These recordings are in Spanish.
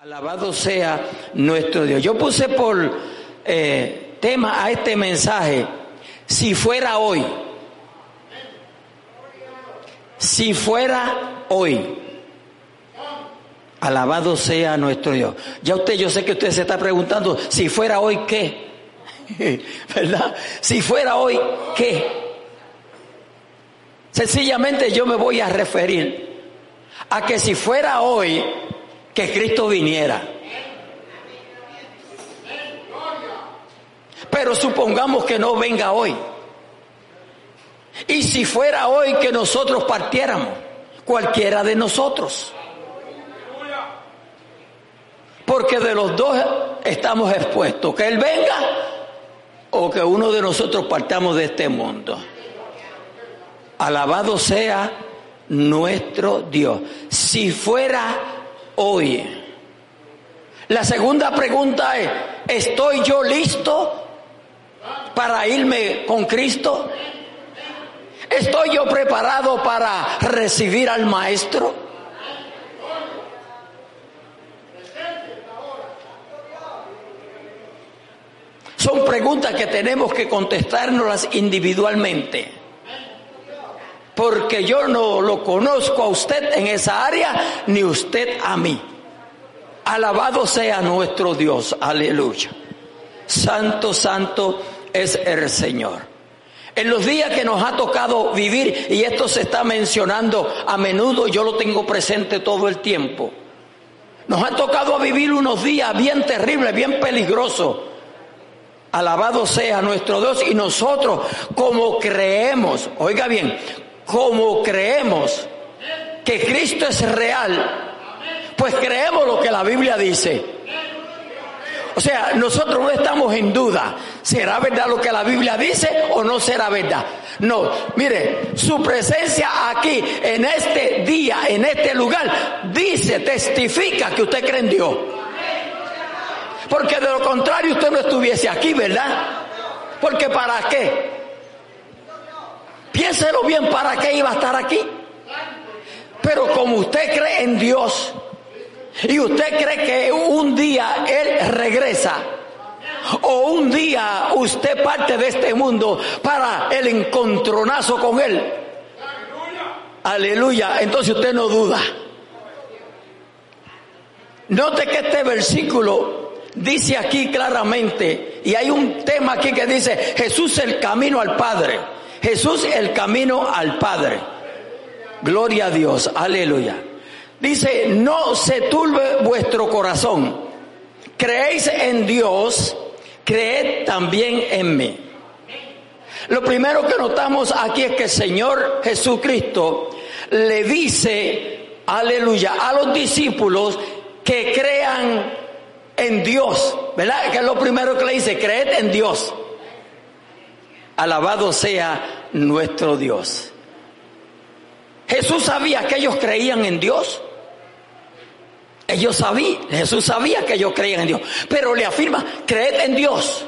Alabado sea nuestro Dios. Yo puse por eh, tema a este mensaje, si fuera hoy, si fuera hoy, alabado sea nuestro Dios. Ya usted, yo sé que usted se está preguntando, si fuera hoy, ¿qué? ¿Verdad? Si fuera hoy, ¿qué? Sencillamente yo me voy a referir a que si fuera hoy, que Cristo viniera. Pero supongamos que no venga hoy. Y si fuera hoy que nosotros partiéramos, cualquiera de nosotros. Porque de los dos estamos expuestos, que Él venga o que uno de nosotros partamos de este mundo. Alabado sea nuestro Dios. Si fuera hoy. La segunda pregunta es, ¿estoy yo listo para irme con Cristo? ¿Estoy yo preparado para recibir al Maestro? Son preguntas que tenemos que contestárnoslas individualmente porque yo no lo conozco a usted en esa área, ni usted a mí. Alabado sea nuestro Dios, aleluya. Santo, santo es el Señor. En los días que nos ha tocado vivir, y esto se está mencionando a menudo, yo lo tengo presente todo el tiempo. Nos ha tocado vivir unos días bien terribles, bien peligrosos. Alabado sea nuestro Dios y nosotros como creemos, oiga bien, como creemos que Cristo es real, pues creemos lo que la Biblia dice. O sea, nosotros no estamos en duda. ¿Será verdad lo que la Biblia dice o no será verdad? No, mire, su presencia aquí, en este día, en este lugar, dice, testifica que usted cree en Dios. Porque de lo contrario usted no estuviese aquí, ¿verdad? Porque ¿para qué? Piénselo bien para qué iba a estar aquí. Pero como usted cree en Dios y usted cree que un día Él regresa o un día usted parte de este mundo para el encontronazo con Él. Aleluya. Entonces usted no duda. Note que este versículo dice aquí claramente, y hay un tema aquí que dice, Jesús el camino al Padre. Jesús el camino al Padre. Gloria a Dios, aleluya. Dice, no se turbe vuestro corazón. Creéis en Dios, creed también en mí. Lo primero que notamos aquí es que el Señor Jesucristo le dice, aleluya, a los discípulos que crean en Dios, ¿verdad? Que es lo primero que le dice, creed en Dios. Alabado sea nuestro Dios. Jesús sabía que ellos creían en Dios. Ellos sabían, Jesús sabía que ellos creían en Dios, pero le afirma, creed en Dios.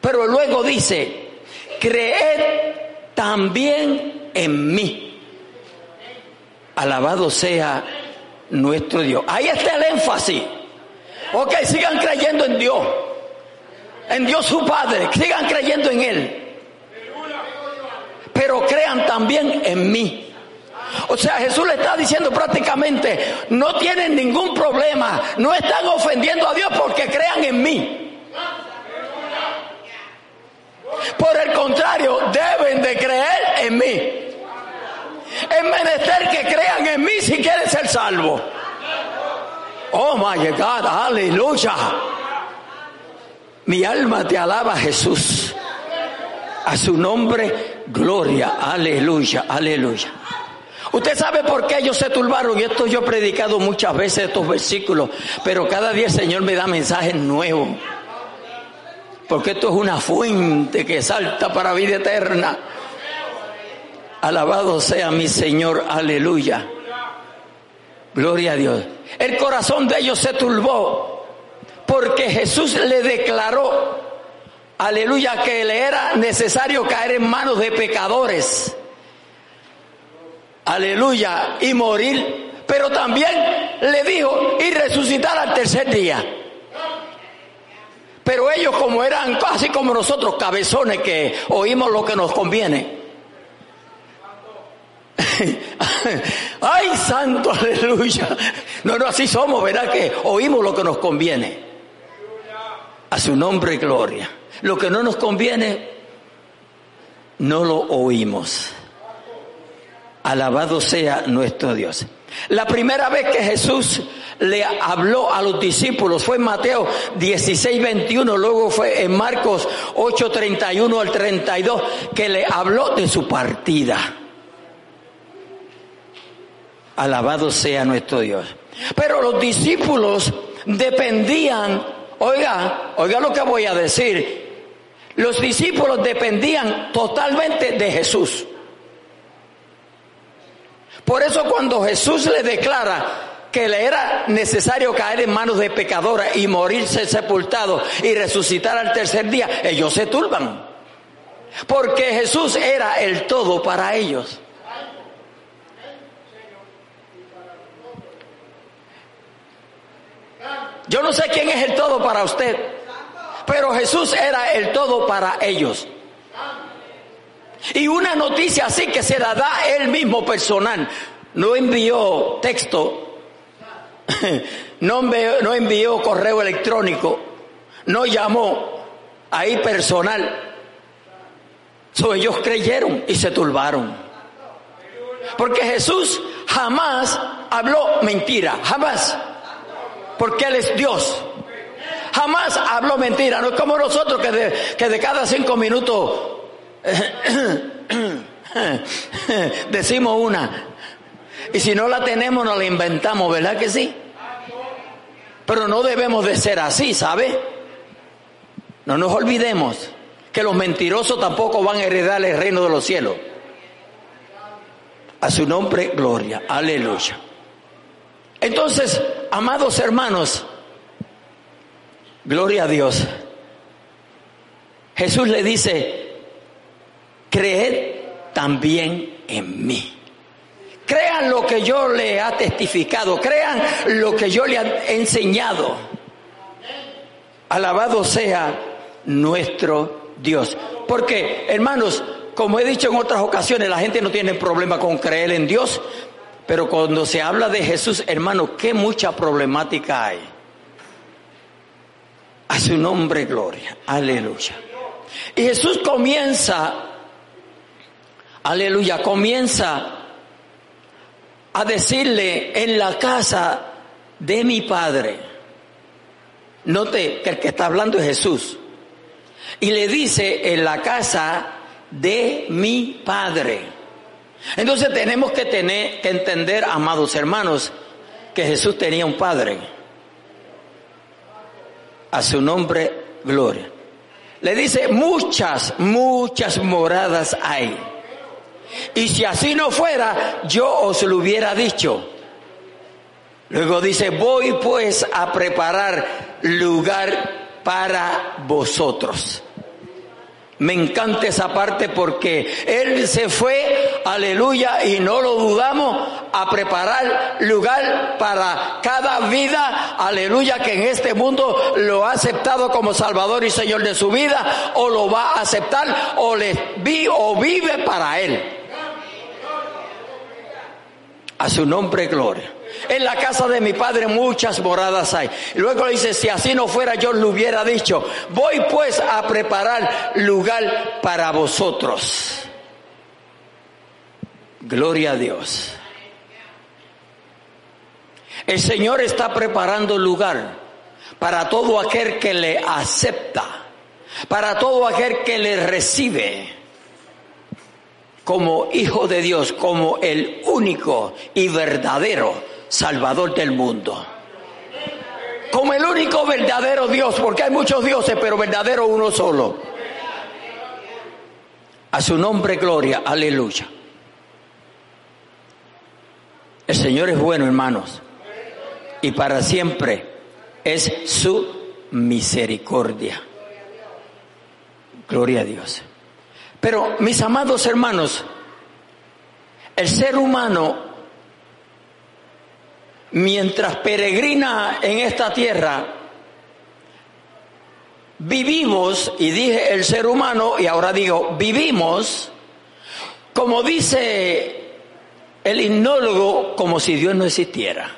Pero luego dice, creed también en mí. Alabado sea nuestro Dios. Ahí está el énfasis. Ok, sigan creyendo en Dios en Dios su Padre, sigan creyendo en Él. Pero crean también en mí. O sea, Jesús le está diciendo prácticamente, no tienen ningún problema, no están ofendiendo a Dios porque crean en mí. Por el contrario, deben de creer en mí. Es menester que crean en mí si quieren ser salvos. Oh my God, aleluya. Mi alma te alaba Jesús. A su nombre, gloria, aleluya, aleluya. Usted sabe por qué ellos se turbaron y esto yo he predicado muchas veces estos versículos, pero cada día el Señor me da mensajes nuevos. Porque esto es una fuente que salta para vida eterna. Alabado sea mi Señor, aleluya. Gloria a Dios. El corazón de ellos se turbó porque Jesús le declaró, aleluya, que le era necesario caer en manos de pecadores, aleluya, y morir, pero también le dijo, y resucitar al tercer día. Pero ellos como eran así como nosotros, cabezones que oímos lo que nos conviene. Ay, santo, aleluya. No, no, así somos, ¿verdad? Que oímos lo que nos conviene. A su nombre, gloria. Lo que no nos conviene, no lo oímos. Alabado sea nuestro Dios. La primera vez que Jesús le habló a los discípulos fue en Mateo 16, 21, luego fue en Marcos 8, 31 al 32, que le habló de su partida. Alabado sea nuestro Dios. Pero los discípulos dependían, oiga, oiga lo que voy a decir, los discípulos dependían totalmente de Jesús. Por eso cuando Jesús le declara que le era necesario caer en manos de pecadora y morirse sepultado y resucitar al tercer día, ellos se turban. Porque Jesús era el todo para ellos. Yo no sé quién es el todo para usted, pero Jesús era el todo para ellos. Y una noticia así que se la da él mismo personal. No envió texto, no envió, no envió correo electrónico, no llamó ahí personal. So, ellos creyeron y se turbaron. Porque Jesús jamás habló mentira, jamás. Porque Él es Dios. Jamás habló mentira. No es como nosotros que de, que de cada cinco minutos Decimos una. Y si no la tenemos, nos la inventamos, ¿verdad que sí? Pero no debemos de ser así, ¿sabe? No nos olvidemos que los mentirosos tampoco van a heredar el reino de los cielos. A su nombre, gloria. Aleluya. Entonces, amados hermanos, gloria a Dios. Jesús le dice, creed también en mí. Crean lo que yo le ha testificado, crean lo que yo le he enseñado. Alabado sea nuestro Dios. Porque, hermanos, como he dicho en otras ocasiones, la gente no tiene problema con creer en Dios, pero cuando se habla de Jesús, hermano, qué mucha problemática hay. A su nombre, gloria. Aleluya. Y Jesús comienza aleluya, comienza a decirle en la casa de mi Padre. Note que el que está hablando es Jesús. Y le dice en la casa de mi Padre. Entonces tenemos que tener que entender, amados hermanos, que Jesús tenía un Padre. A su nombre, gloria. Le dice, muchas, muchas moradas hay. Y si así no fuera, yo os lo hubiera dicho. Luego dice, voy pues a preparar lugar para vosotros. Me encanta esa parte porque Él se fue, aleluya, y no lo dudamos, a preparar lugar para cada vida, aleluya, que en este mundo lo ha aceptado como Salvador y Señor de su vida, o lo va a aceptar, o le vi o vive para Él. A su nombre, gloria. En la casa de mi padre muchas moradas hay. Luego le dice, si así no fuera yo le hubiera dicho, voy pues a preparar lugar para vosotros. Gloria a Dios. El Señor está preparando lugar para todo aquel que le acepta, para todo aquel que le recibe como hijo de Dios, como el único y verdadero Salvador del mundo. Como el único verdadero Dios, porque hay muchos dioses, pero verdadero uno solo. A su nombre, gloria, aleluya. El Señor es bueno, hermanos, y para siempre es su misericordia. Gloria a Dios. Pero mis amados hermanos, el ser humano mientras peregrina en esta tierra, vivimos, y dije el ser humano, y ahora digo, vivimos, como dice el hipnólogo, como si Dios no existiera.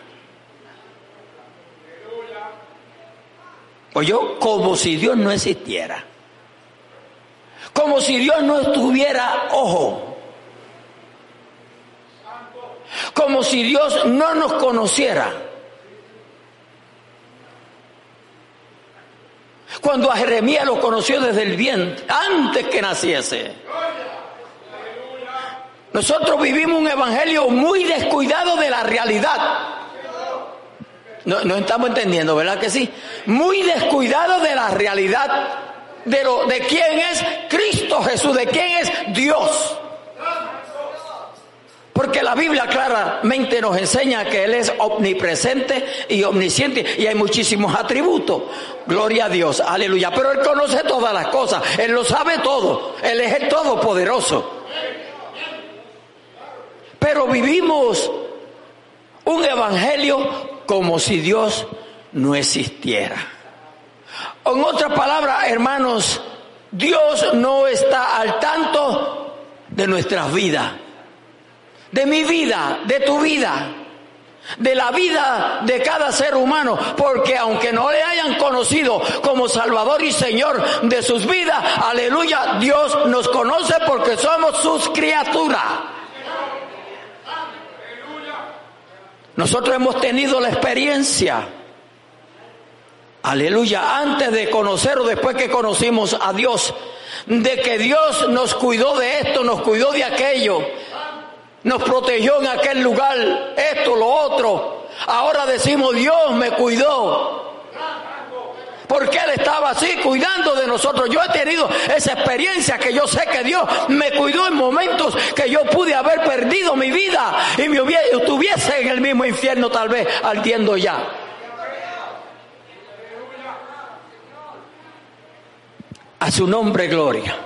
Pues yo, como si Dios no existiera. Como si Dios no estuviera, ojo, como si Dios no nos conociera. Cuando a Jeremías lo conoció desde el vientre, antes que naciese. Nosotros vivimos un evangelio muy descuidado de la realidad. No, no, estamos entendiendo, ¿verdad que sí? Muy descuidado de la realidad de, lo, de quién es Cristo Jesús, de quién es Dios. Porque la Biblia claramente nos enseña que Él es omnipresente y omnisciente y hay muchísimos atributos. Gloria a Dios, aleluya. Pero Él conoce todas las cosas, Él lo sabe todo, Él es el Todopoderoso. Pero vivimos un evangelio como si Dios no existiera. En otras palabras, hermanos, Dios no está al tanto de nuestras vidas de mi vida, de tu vida, de la vida de cada ser humano, porque aunque no le hayan conocido como Salvador y Señor de sus vidas, aleluya, Dios nos conoce porque somos sus criaturas. Nosotros hemos tenido la experiencia, aleluya, antes de conocer o después que conocimos a Dios, de que Dios nos cuidó de esto, nos cuidó de aquello, nos protegió en aquel lugar, esto, lo otro. Ahora decimos, Dios me cuidó. Porque Él estaba así cuidando de nosotros. Yo he tenido esa experiencia que yo sé que Dios me cuidó en momentos que yo pude haber perdido mi vida y me hubiese, estuviese en el mismo infierno tal vez ardiendo ya. A su nombre gloria.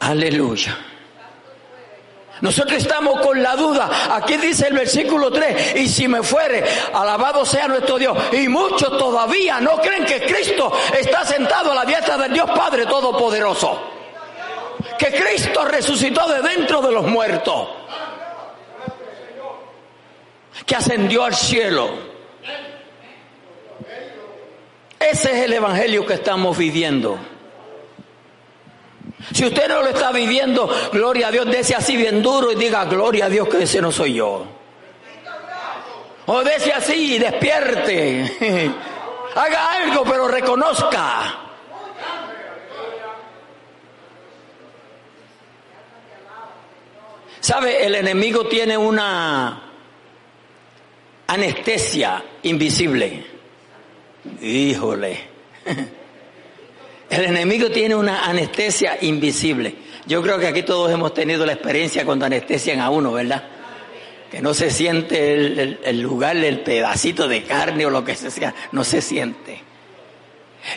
Aleluya. Nosotros estamos con la duda. Aquí dice el versículo 3, y si me fuere, alabado sea nuestro Dios. Y muchos todavía no creen que Cristo está sentado a la diestra del Dios Padre Todopoderoso. Que Cristo resucitó de dentro de los muertos. Que ascendió al cielo. Ese es el evangelio que estamos viviendo. Si usted no lo está viviendo, gloria a Dios, dése así bien duro y diga, gloria a Dios que ese no soy yo. O dése así y despierte. Haga algo, pero reconozca. ¿Sabe? El enemigo tiene una anestesia invisible. Híjole. El enemigo tiene una anestesia invisible. Yo creo que aquí todos hemos tenido la experiencia cuando anestesian a uno, ¿verdad? Que no se siente el, lugar, el pedacito de carne o lo que sea, no se siente.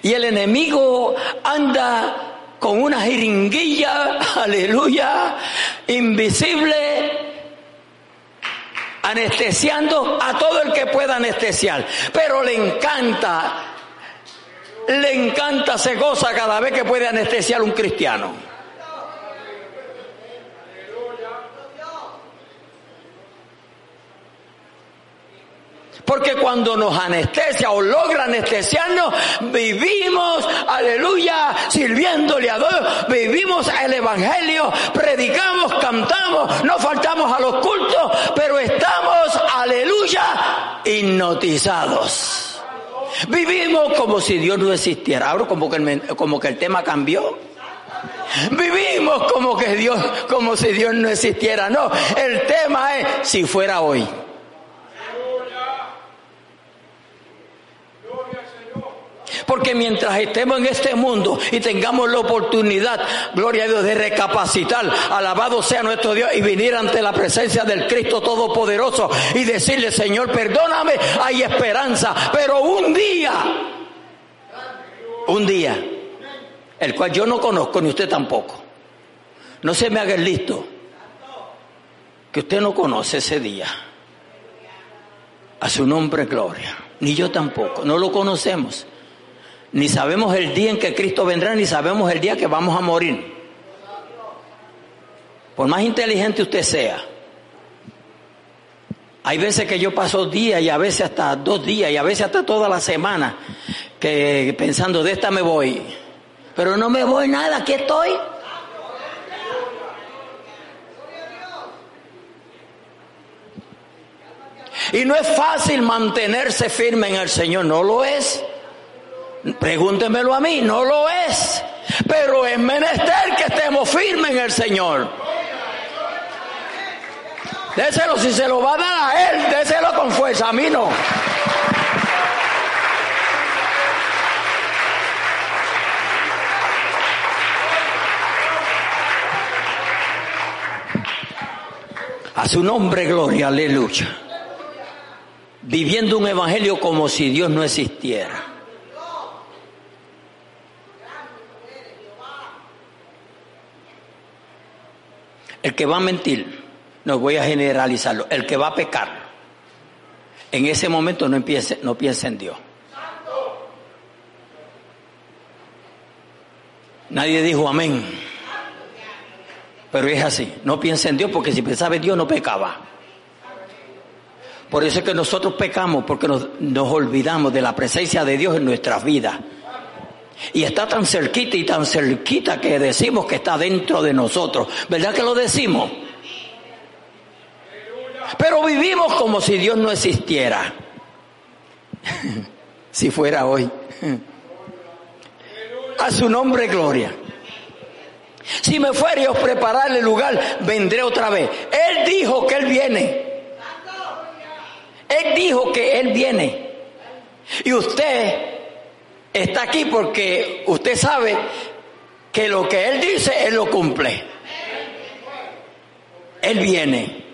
Y el enemigo anda con una jeringuilla, aleluya, invisible, anestesiando a todo el que pueda anestesiar. Pero le encanta le encanta, se goza cada vez que puede anestesiar un cristiano. Porque cuando nos anestesia o logra anestesiarnos, vivimos, aleluya, sirviéndole a Dios, vivimos el Evangelio, predicamos, cantamos, no faltamos a los cultos, pero estamos, aleluya, hipnotizados. Vivimos como si Dios no existiera. Ahora como que el, como que el tema cambió. Vivimos como que Dios, como si Dios no existiera. No, el tema es si fuera hoy. Porque mientras estemos en este mundo y tengamos la oportunidad, gloria a Dios, de recapacitar, alabado sea nuestro Dios y venir ante la presencia del Cristo Todopoderoso y decirle, Señor, perdóname, hay esperanza, pero un día, un día, el cual yo no conozco ni usted tampoco, no se me haga el listo, que usted no conoce ese día. A su nombre gloria. Ni yo tampoco. No lo conocemos. Ni sabemos el día en que Cristo vendrá, ni sabemos el día que vamos a morir. Por más inteligente usted sea. Hay veces que yo paso días y a veces hasta dos días y a veces hasta toda la semana que pensando de esta me voy. Pero no me voy nada, aquí estoy. Y no es fácil mantenerse firme en el Señor, no lo es. Pregúntemelo a mí, no lo es. Pero es menester que estemos firmes en el Señor. Déselo si se lo va a dar a Él, déselo con fuerza, a mí no. A su nombre, gloria, aleluya. Viviendo un evangelio como si Dios no existiera. El que va a mentir, no voy a generalizarlo, el que va a pecar, en ese momento no, empiece, no piensa en Dios. Nadie dijo amén. Pero es así, no piensa en Dios porque si pensaba en Dios no pecaba. Por eso es que nosotros pecamos porque nos, nos olvidamos de la presencia de Dios en nuestras vidas. Y está tan cerquita y tan cerquita que decimos que está dentro de nosotros. ¿Verdad que lo decimos? Pero vivimos como si Dios no existiera. si fuera hoy. A su nombre, gloria. Si me fuere a preparar el lugar, vendré otra vez. Él dijo que Él viene. Él dijo que Él viene. Y usted está aquí porque usted sabe que lo que Él dice, Él lo cumple. Él viene.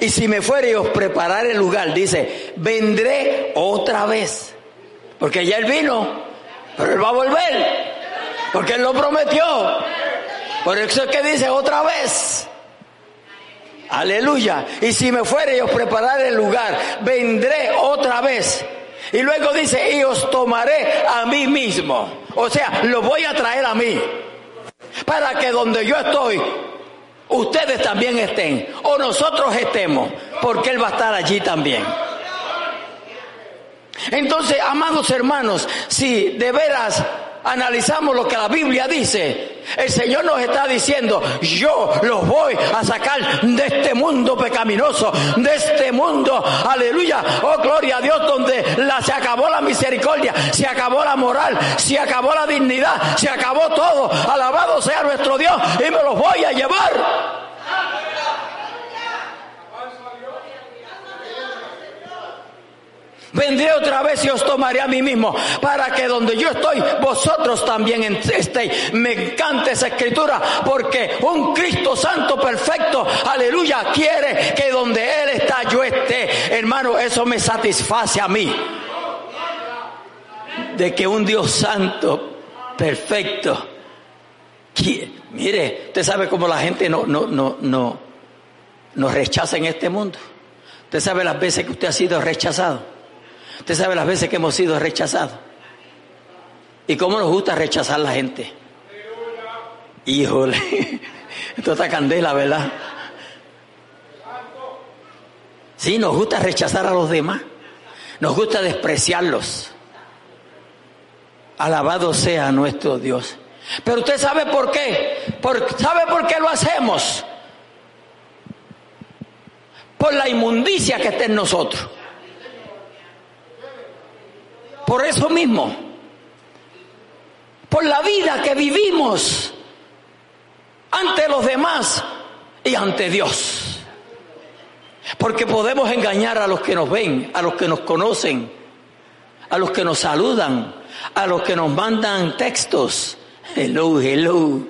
Y si me fuere y os preparar el lugar, dice, vendré otra vez. Porque ya Él vino, pero Él va a volver. Porque Él lo prometió. Por eso es que dice otra vez. Aleluya. Y si me fuere y os preparar el lugar, vendré otra vez. Y luego dice, y os tomaré a mí mismo. O sea, lo voy a traer a mí. Para que donde yo estoy, ustedes también estén. O nosotros estemos. Porque Él va a estar allí también. Entonces, amados hermanos, si de veras analizamos lo que la Biblia dice, el Señor nos está diciendo, yo los voy a sacar de este mundo pecaminoso, de este mundo, aleluya, oh gloria a Dios, donde la, se acabó la misericordia, se acabó la moral, se acabó la dignidad, se acabó todo, alabado sea nuestro Dios, y me los voy a llevar. Vendré otra vez y os tomaré a mí mismo, para que donde yo estoy, vosotros también estéis. Me encanta esa escritura, porque un Cristo Santo perfecto, aleluya, quiere que donde Él está, yo esté. Hermano, eso me satisface a mí. De que un Dios Santo, perfecto, mire, usted sabe cómo la gente no, no, no, no, nos rechaza en este mundo. Usted sabe las veces que usted ha sido rechazado. Usted sabe las veces que hemos sido rechazados. ¿Y cómo nos gusta rechazar a la gente? Híjole, esto está candela, ¿verdad? Sí, nos gusta rechazar a los demás. Nos gusta despreciarlos. Alabado sea nuestro Dios. Pero usted sabe por qué. ¿Sabe por qué lo hacemos? Por la inmundicia que está en nosotros. Por eso mismo, por la vida que vivimos ante los demás y ante Dios. Porque podemos engañar a los que nos ven, a los que nos conocen, a los que nos saludan, a los que nos mandan textos. Hello, hello.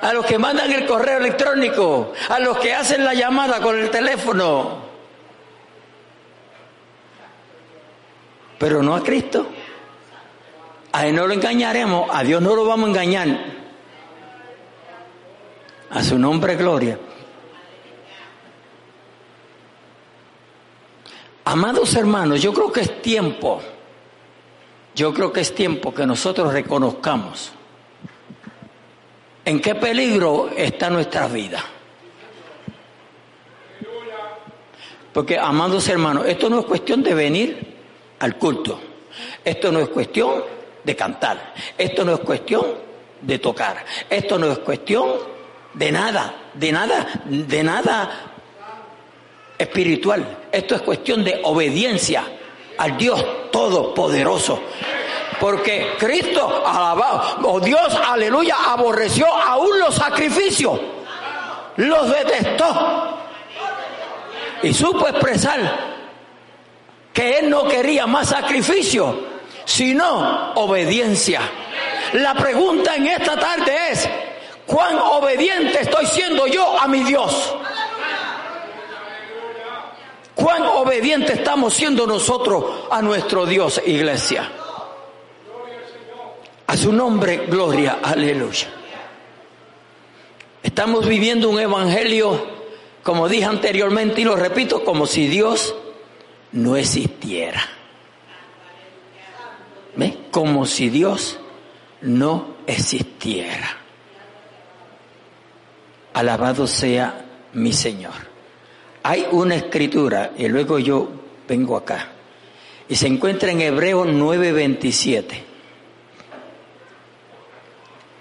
A los que mandan el correo electrónico, a los que hacen la llamada con el teléfono. Pero no a Cristo. A Él no lo engañaremos, a Dios no lo vamos a engañar. A su nombre, gloria. Amados hermanos, yo creo que es tiempo, yo creo que es tiempo que nosotros reconozcamos en qué peligro está nuestra vida. Porque, amados hermanos, esto no es cuestión de venir al culto, esto no es cuestión de cantar, esto no es cuestión de tocar, esto no es cuestión de nada, de nada, de nada espiritual. Esto es cuestión de obediencia al Dios Todopoderoso. Porque Cristo, alabado, o Dios, aleluya, aborreció aún los sacrificios. Los detestó. Y supo expresar que Él no quería más sacrificio, sino obediencia. La pregunta en esta tarde es, ¿cuán obediente estoy siendo yo a mi Dios? Cuán obediente estamos siendo nosotros a nuestro Dios, iglesia. A su nombre, gloria, aleluya. Estamos viviendo un evangelio, como dije anteriormente y lo repito, como si Dios no existiera. ¿Ve? Como si Dios no existiera. Alabado sea mi Señor. Hay una escritura, y luego yo vengo acá, y se encuentra en Hebreo 9:27.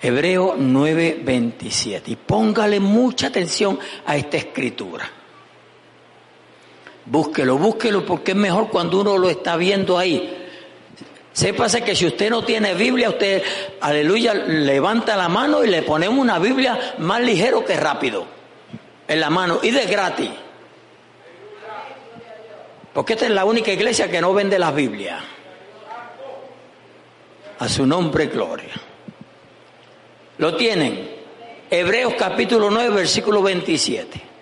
Hebreo 9:27. Y póngale mucha atención a esta escritura. Búsquelo, búsquelo porque es mejor cuando uno lo está viendo ahí. Sépase que si usted no tiene Biblia, usted, aleluya, levanta la mano y le ponemos una Biblia más ligero que rápido en la mano y de gratis. Porque esta es la única iglesia que no vende la Biblia. A su nombre, gloria. Lo tienen. Hebreos capítulo 9, versículo 27.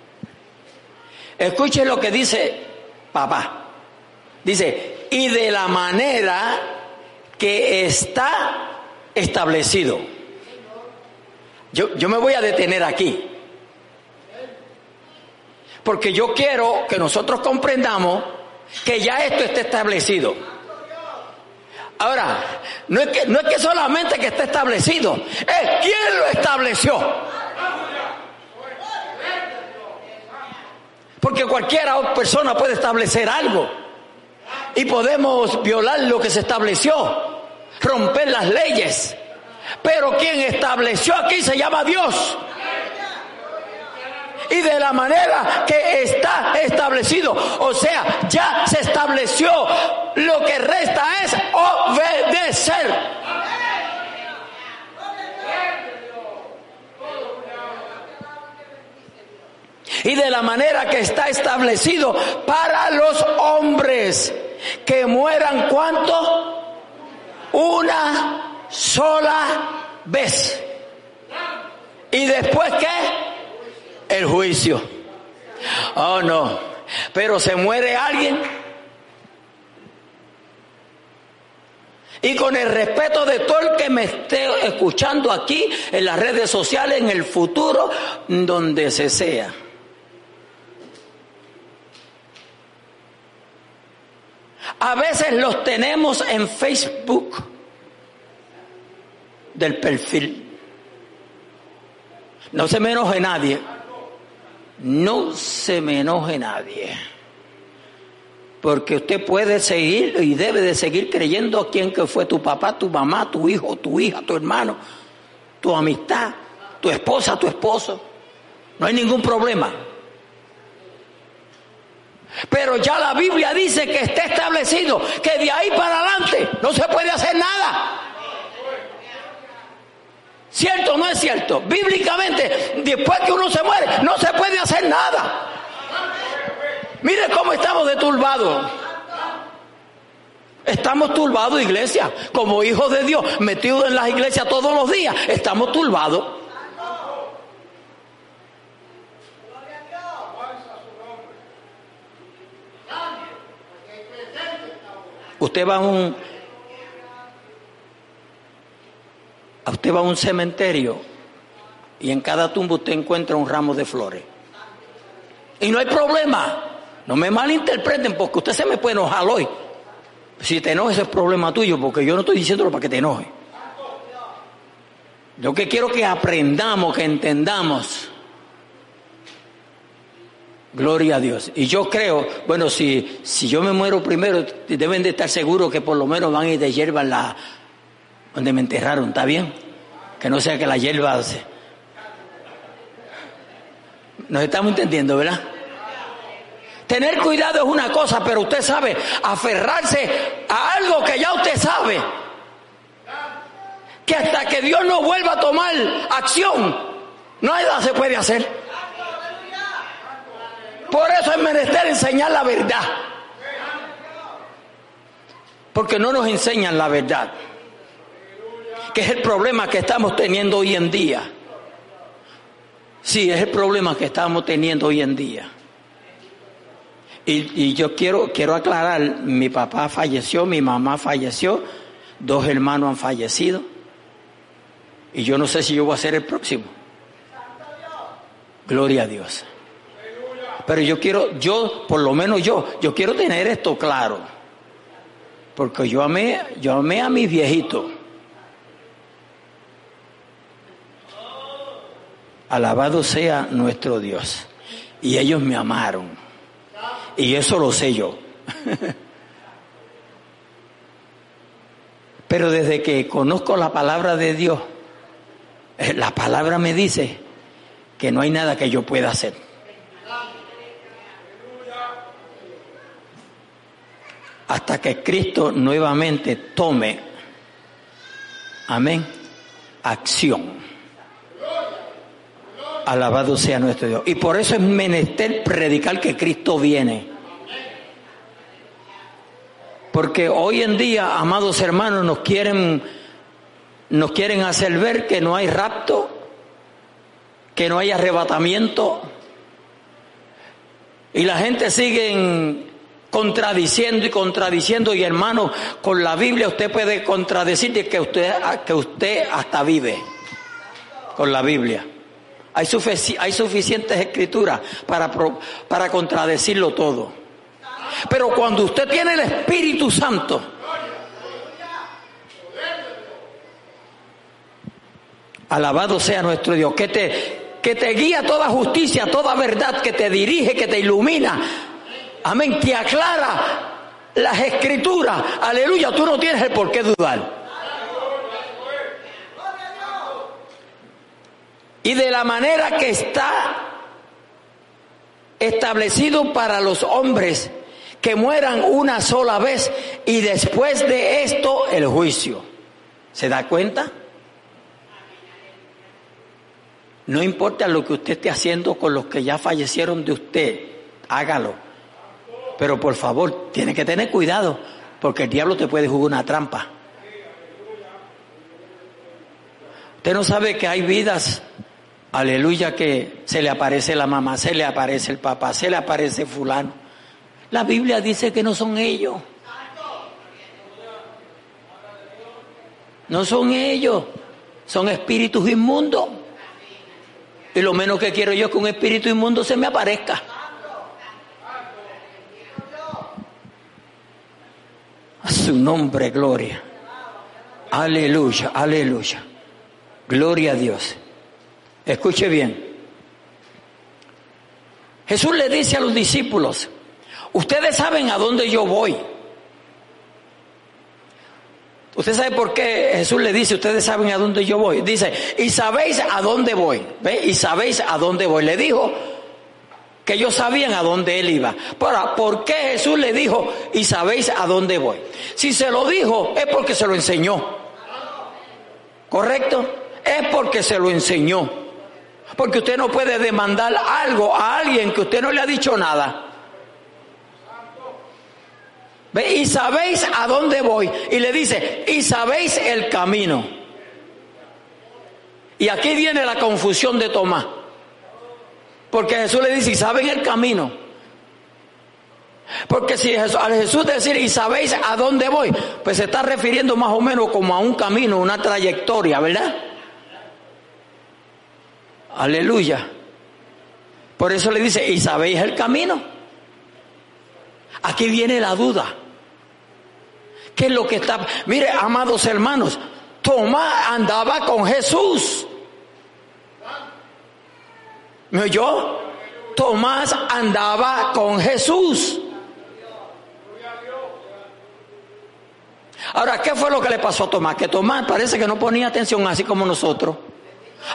Escuchen lo que dice papá. Dice, y de la manera que está establecido. Yo, yo me voy a detener aquí. Porque yo quiero que nosotros comprendamos que ya esto esté establecido. Ahora, no es que, no es que solamente que esté establecido, es quien lo estableció. Porque cualquiera persona puede establecer algo y podemos violar lo que se estableció, romper las leyes. Pero quien estableció aquí se llama Dios y de la manera que está establecido. O sea, ya se estableció. Lo que resta es obedecer. Y de la manera que está establecido para los hombres que mueran cuánto? Una sola vez. ¿Y después qué? el juicio. Oh, no. Pero se muere alguien. Y con el respeto de todo el que me esté escuchando aquí, en las redes sociales, en el futuro, donde se sea. A veces los tenemos en Facebook del perfil. No se me enoje nadie no se me enoje nadie. Porque usted puede seguir y debe de seguir creyendo a quien que fue tu papá, tu mamá, tu hijo, tu hija, tu hermano, tu amistad, tu esposa, tu esposo. No hay ningún problema. Pero ya la Biblia dice que está establecido que de ahí para adelante no se puede hacer nada. ¿Cierto o no es cierto? Bíblicamente, después que uno se muere, no se puede hacer nada. Mire cómo estamos de turbados. Estamos turbados, iglesia. Como hijos de Dios, metidos en las iglesias todos los días, estamos turbados. Usted va a un A usted va a un cementerio y en cada tumba usted encuentra un ramo de flores. Y no hay problema. No me malinterpreten porque usted se me puede enojar hoy. Si te enojes es problema tuyo porque yo no estoy diciéndolo para que te enoje. Yo que quiero que aprendamos, que entendamos. Gloria a Dios. Y yo creo, bueno, si, si yo me muero primero, deben de estar seguros que por lo menos van a ir de hierba la, donde me enterraron, ¿está bien? Que no sea que la hierba se... Nos estamos entendiendo, ¿verdad? Tener cuidado es una cosa, pero usted sabe, aferrarse a algo que ya usted sabe. Que hasta que Dios no vuelva a tomar acción, nada se puede hacer. Por eso es menester enseñar la verdad. Porque no nos enseñan la verdad. Que es el problema que estamos teniendo hoy en día. Sí, es el problema que estamos teniendo hoy en día. Y, yo quiero, quiero aclarar, mi papá falleció, mi mamá falleció, dos hermanos han fallecido. Y yo no sé si yo voy a ser el próximo. Gloria a Dios. Pero yo quiero, yo, por lo menos yo, yo quiero tener esto claro. Porque yo amé, yo amé a mis viejitos. Alabado sea nuestro Dios. Y ellos me amaron. Y eso lo sé yo. Pero desde que conozco la palabra de Dios, eh, la palabra me dice que no hay nada que yo pueda hacer. Hasta que Cristo nuevamente tome, amén, acción. Alabado sea nuestro Dios. Y por eso es menester predicar que Cristo viene. Porque hoy en día, amados hermanos, nos quieren, nos quieren hacer ver que no hay rapto, que no hay arrebatamiento. Y la gente sigue contradiciendo y contradiciendo. Y hermano, con la Biblia usted puede contradecir que usted, que usted hasta vive. Con la Biblia. Hay, hay suficientes escrituras para, para contradecirlo todo. Pero cuando usted tiene el Espíritu Santo, alabado sea nuestro Dios, que te, que te guía toda justicia, toda verdad, que te dirige, que te ilumina. Amén, que aclara las escrituras. Aleluya, tú no tienes el por qué dudar. Y de la manera que está establecido para los hombres que mueran una sola vez y después de esto el juicio. ¿Se da cuenta? No importa lo que usted esté haciendo con los que ya fallecieron de usted, hágalo. Pero por favor, tiene que tener cuidado, porque el diablo te puede jugar una trampa. Usted no sabe que hay vidas, aleluya, que se le aparece la mamá, se le aparece el papá, se le aparece fulano. La Biblia dice que no son ellos. No son ellos, son espíritus inmundos. Y lo menos que quiero yo es que un espíritu inmundo se me aparezca. Su nombre, gloria. Aleluya, aleluya. Gloria a Dios. Escuche bien. Jesús le dice a los discípulos, Ustedes saben a dónde yo voy. Usted sabe por qué Jesús le dice, ustedes saben a dónde yo voy. Dice, y sabéis a dónde voy. ¿Ve? Y sabéis a dónde voy. Le dijo que ellos sabían a dónde él iba. Ahora, ¿por qué Jesús le dijo, y sabéis a dónde voy? Si se lo dijo, es porque se lo enseñó. ¿Correcto? Es porque se lo enseñó. Porque usted no puede demandar algo a alguien que usted no le ha dicho nada. Y sabéis a dónde voy. Y le dice, y sabéis el camino. Y aquí viene la confusión de Tomás. Porque Jesús le dice, y saben el camino. Porque si a Jesús decir, y sabéis a dónde voy, pues se está refiriendo más o menos como a un camino, una trayectoria, ¿verdad? Aleluya. Por eso le dice, ¿y sabéis el camino? Aquí viene la duda. ¿Qué es lo que está? Mire, amados hermanos, Tomás andaba con Jesús. ¿Me oyó? Tomás andaba con Jesús. Ahora, ¿qué fue lo que le pasó a Tomás? Que Tomás parece que no ponía atención así como nosotros.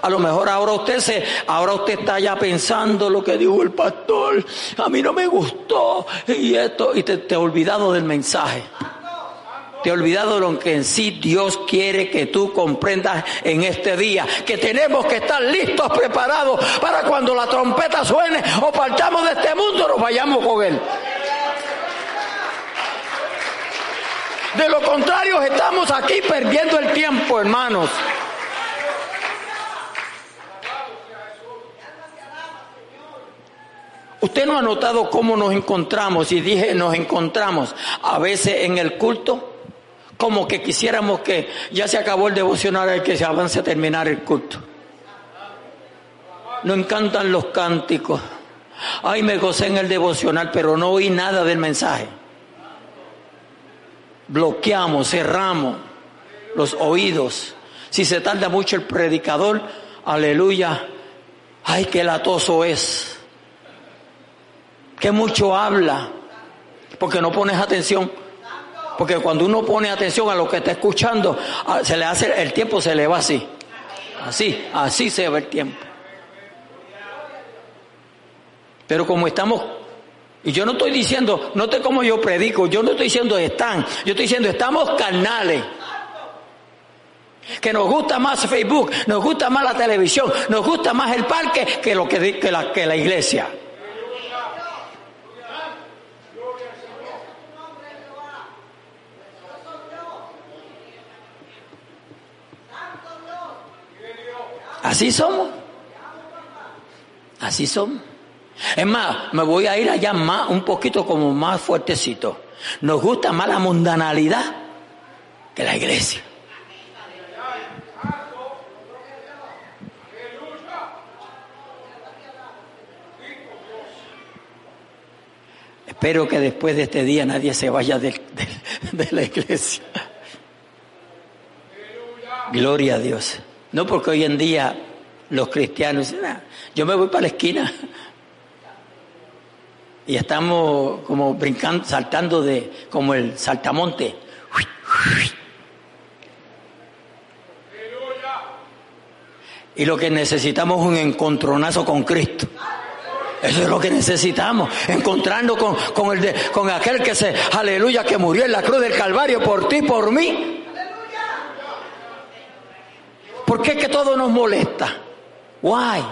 A lo mejor ahora usted se, ahora usted está ya pensando lo que dijo el pastor. A mí no me gustó y esto y te, te he olvidado del mensaje. Te he olvidado lo que en sí Dios quiere que tú comprendas en este día. Que tenemos que estar listos, preparados para cuando la trompeta suene o partamos de este mundo, nos vayamos con Él. De lo contrario, estamos aquí perdiendo el tiempo, hermanos. Usted no ha notado cómo nos encontramos, y dije nos encontramos a veces en el culto, como que quisiéramos que ya se acabó el devocional y que se avance a terminar el culto. Nos encantan los cánticos. Ay, me gocé en el devocional, pero no oí nada del mensaje. Bloqueamos, cerramos los oídos. Si se tarda mucho el predicador, aleluya, ay, qué latoso es. Que mucho habla, porque no pones atención. Porque cuando uno pone atención a lo que está escuchando, se le hace, el tiempo se le va así. Así, así se va el tiempo. Pero como estamos, y yo no estoy diciendo, no te como yo predico, yo no estoy diciendo están, yo estoy diciendo estamos carnales. Que nos gusta más Facebook, nos gusta más la televisión, nos gusta más el parque que lo que, que la iglesia. Así somos. Así somos. Es más, me voy a ir allá más, un poquito como más fuertecito. Nos gusta más la mundanalidad que la iglesia. Espero que después de este día nadie se vaya de, de la iglesia. Gloria a Dios. No porque hoy en día los cristianos dicen, ah, yo me voy para la esquina. Y estamos como brincando, saltando de, como el saltamonte. Y lo que necesitamos es un encontronazo con Cristo. Eso es lo que necesitamos, encontrarnos con, con aquel que se, aleluya, que murió en la cruz del Calvario por ti, por mí. ¿Por qué que todo nos molesta? Why?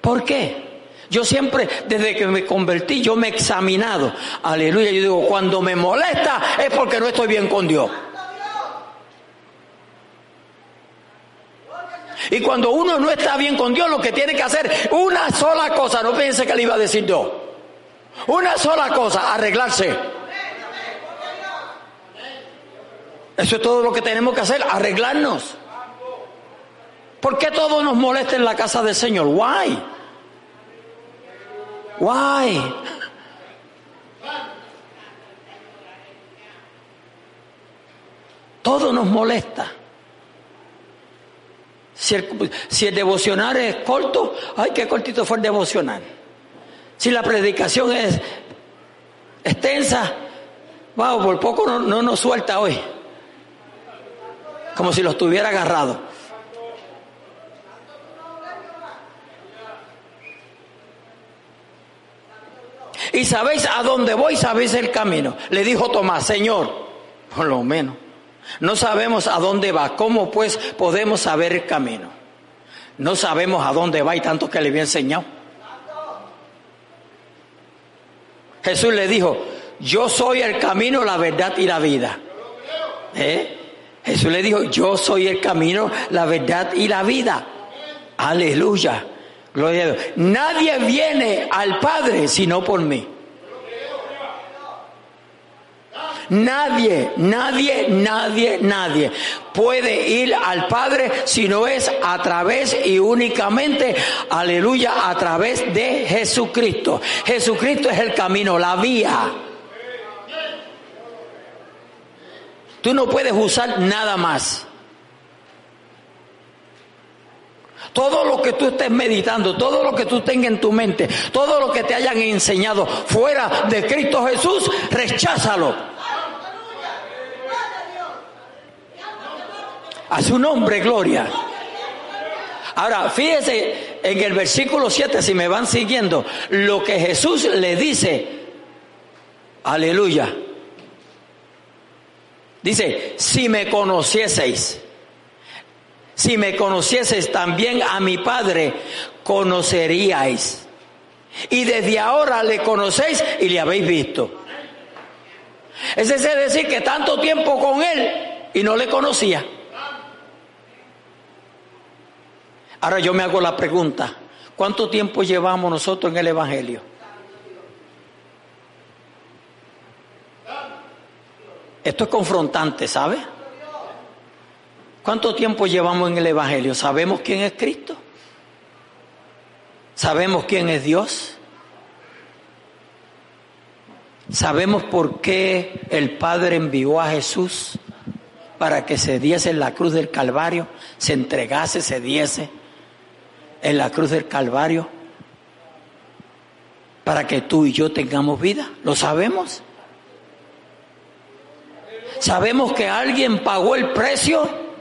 ¿Por qué? Yo siempre, desde que me convertí, yo me he examinado. Aleluya. Yo digo, cuando me molesta es porque no estoy bien con Dios. Y cuando uno no está bien con Dios, lo que tiene que hacer una sola cosa, no piense que le iba a decir yo. Una sola cosa, arreglarse. Eso es todo lo que tenemos que hacer, arreglarnos. ¿Por qué todo nos molesta en la casa del Señor? Why? Why? Todo nos molesta. Si el, si el, devocional es corto, ay, qué cortito fue el devocional. Si la predicación es extensa, wow, por poco no, no nos suelta hoy. Como si lo estuviera agarrado. Y sabéis a dónde voy, sabéis el camino. Le dijo Tomás, Señor, por lo menos, no sabemos a dónde va. ¿Cómo pues podemos saber el camino? No sabemos a dónde va y tanto que le había enseñado. Jesús le dijo, yo soy el camino, la verdad y la vida. ¿Eh? Jesús le dijo, yo soy el camino, la verdad y la vida. Aleluya. Gloria. Nadie viene al Padre sino por mí. Nadie, nadie, nadie, nadie puede ir al Padre si no es a través y únicamente, aleluya, a través de Jesucristo. Jesucristo es el camino, la vía. Tú no puedes usar nada más. Todo lo que tú estés meditando, todo lo que tú tengas en tu mente, todo lo que te hayan enseñado fuera de Cristo Jesús, recházalo. A su nombre, gloria. Ahora, fíjese en el versículo 7, si me van siguiendo, lo que Jesús le dice, aleluya. Dice, si me conocieseis, si me conocieseis también a mi Padre, conoceríais. Y desde ahora le conocéis y le habéis visto. Es decir, que tanto tiempo con Él y no le conocía. Ahora yo me hago la pregunta, ¿cuánto tiempo llevamos nosotros en el Evangelio? Esto es confrontante, ¿sabe? ¿Cuánto tiempo llevamos en el Evangelio? ¿Sabemos quién es Cristo? ¿Sabemos quién es Dios? ¿Sabemos por qué el Padre envió a Jesús para que se diese en la cruz del Calvario, se entregase, se diese en la cruz del Calvario, para que tú y yo tengamos vida? ¿Lo sabemos? ¿Sabemos que alguien pagó el precio?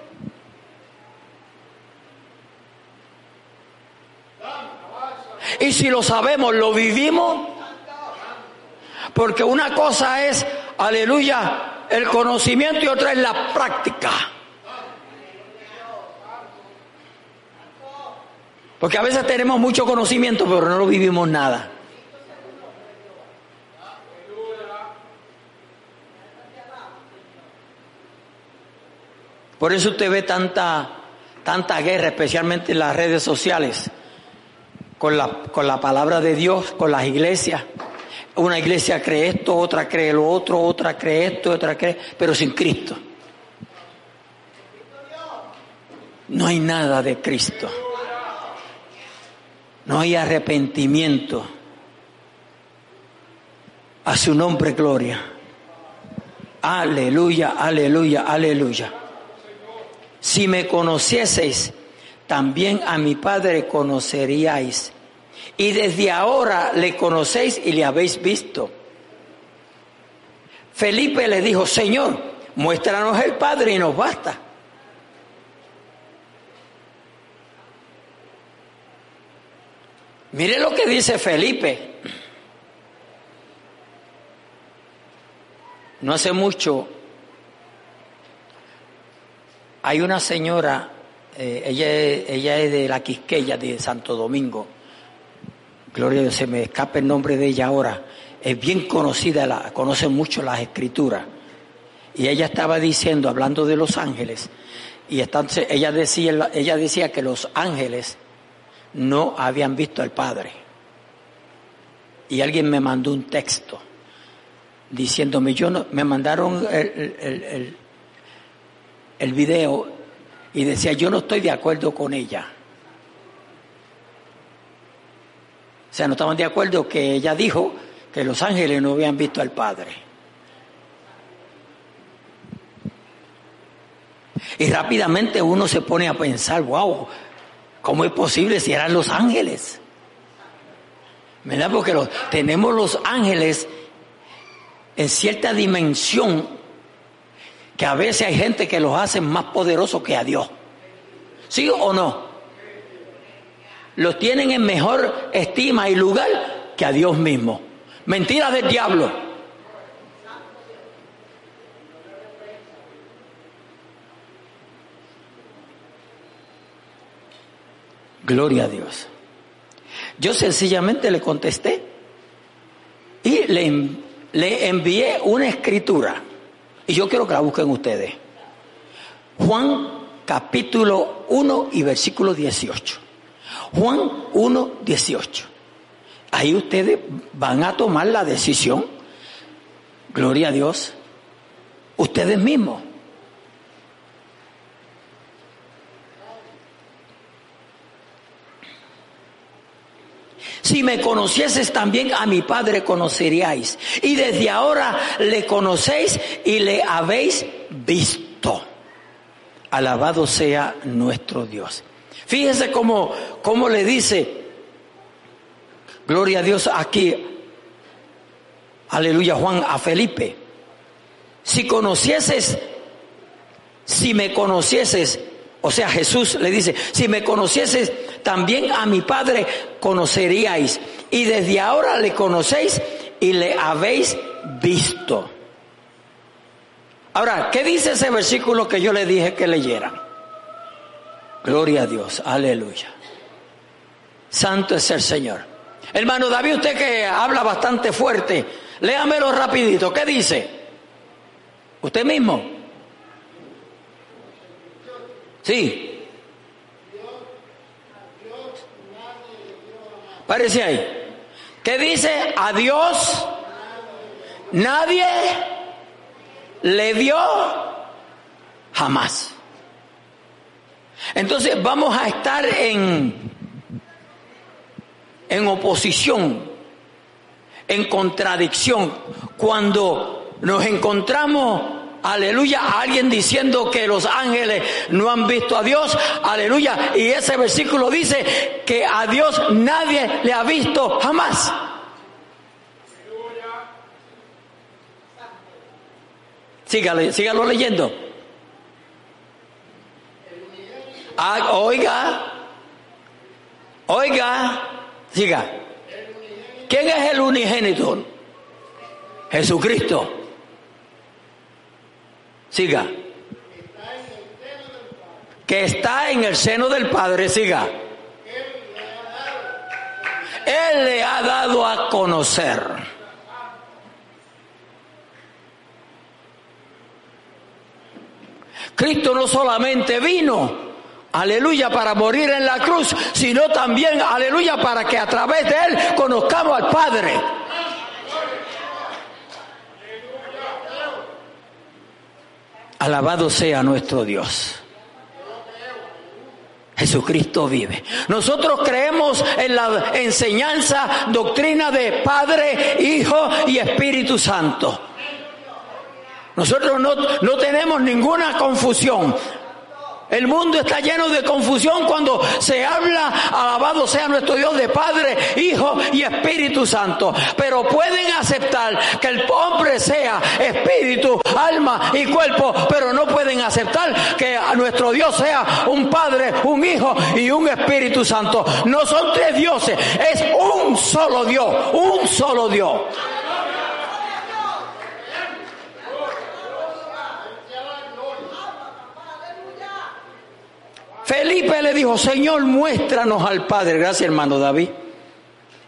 Y si lo sabemos, lo vivimos. Porque una cosa es, aleluya, el conocimiento y otra es la práctica. Porque a veces tenemos mucho conocimiento, pero no lo vivimos nada. Por eso usted ve tanta, tanta guerra, especialmente en las redes sociales con la, con la palabra de Dios, con las iglesias. Una iglesia cree esto, otra cree lo otro, otra cree esto, otra cree, pero sin Cristo. No hay nada de Cristo. No hay arrepentimiento. A su nombre, gloria. Aleluya, aleluya, aleluya. Si me conocieseis, también a mi Padre conoceríais. Y desde ahora le conocéis y le habéis visto. Felipe le dijo, Señor, muéstranos el Padre y nos basta. Mire lo que dice Felipe. No hace mucho hay una señora eh, ella, ella es de la Quisqueya, de Santo Domingo. Gloria se me escapa el nombre de ella ahora. Es bien conocida, la, conoce mucho las escrituras. Y ella estaba diciendo, hablando de los ángeles, y entonces ella decía, ella decía que los ángeles no habían visto al Padre. Y alguien me mandó un texto diciéndome, yo no, me mandaron el, el, el video y decía, yo no estoy de acuerdo con ella. O sea, no estaban de acuerdo que ella dijo que los ángeles no habían visto al Padre. Y rápidamente uno se pone a pensar, wow, ¿cómo es posible si eran los ángeles? ¿Verdad? Porque tenemos los ángeles en cierta dimensión que a veces hay gente que los hace más poderosos que a Dios. ¿Sí o no? Los tienen en mejor estima y lugar que a Dios mismo. Mentira del diablo. Gloria a Dios. Yo sencillamente le contesté y le, le envié una escritura y yo quiero que la busquen ustedes. Juan capítulo 1 y versículo 18. Juan 1, 18. Ahí ustedes van a tomar la decisión, gloria a Dios, Ustedes mismos. Si me conocieses también a mi Padre conoceríais. Y desde ahora le conocéis y le habéis visto. Alabado sea nuestro Dios. Fíjese cómo, cómo le dice, gloria a Dios aquí, aleluya Juan, a Felipe. Si conocieses, si me conocieses, o sea, Jesús le dice, si me conocieses, también a mi Padre conoceríais. Y desde ahora le conocéis y le habéis visto. Ahora, ¿qué dice ese versículo que yo le dije que leyeran? Gloria a Dios, aleluya. Santo es el Señor. Hermano David, usted que habla bastante fuerte, léamelo rapidito. ¿Qué dice? ¿Usted mismo? Sí. Parece ahí. ¿Qué dice? A Dios nadie le dio jamás. Entonces vamos a estar en, en oposición, en contradicción, cuando nos encontramos aleluya, alguien diciendo que los ángeles no han visto a Dios, aleluya, y ese versículo dice que a Dios nadie le ha visto jamás. Sígale, sígalo leyendo. Ah, oiga, oiga, siga. ¿Quién es el unigénito? Jesucristo. Siga. Que está en el seno del Padre, siga. Él le ha dado a conocer. Cristo no solamente vino, aleluya, para morir en la cruz, sino también, aleluya, para que a través de Él conozcamos al Padre. Alabado sea nuestro Dios. Jesucristo vive. Nosotros creemos en la enseñanza, doctrina de Padre, Hijo y Espíritu Santo. Nosotros no, no tenemos ninguna confusión. El mundo está lleno de confusión cuando se habla, alabado sea nuestro Dios de Padre, Hijo y Espíritu Santo. Pero pueden aceptar que el hombre sea espíritu, alma y cuerpo, pero no pueden aceptar que nuestro Dios sea un Padre, un Hijo y un Espíritu Santo. No son tres dioses, es un solo Dios, un solo Dios. Felipe le dijo, Señor, muéstranos al Padre. Gracias, hermano David.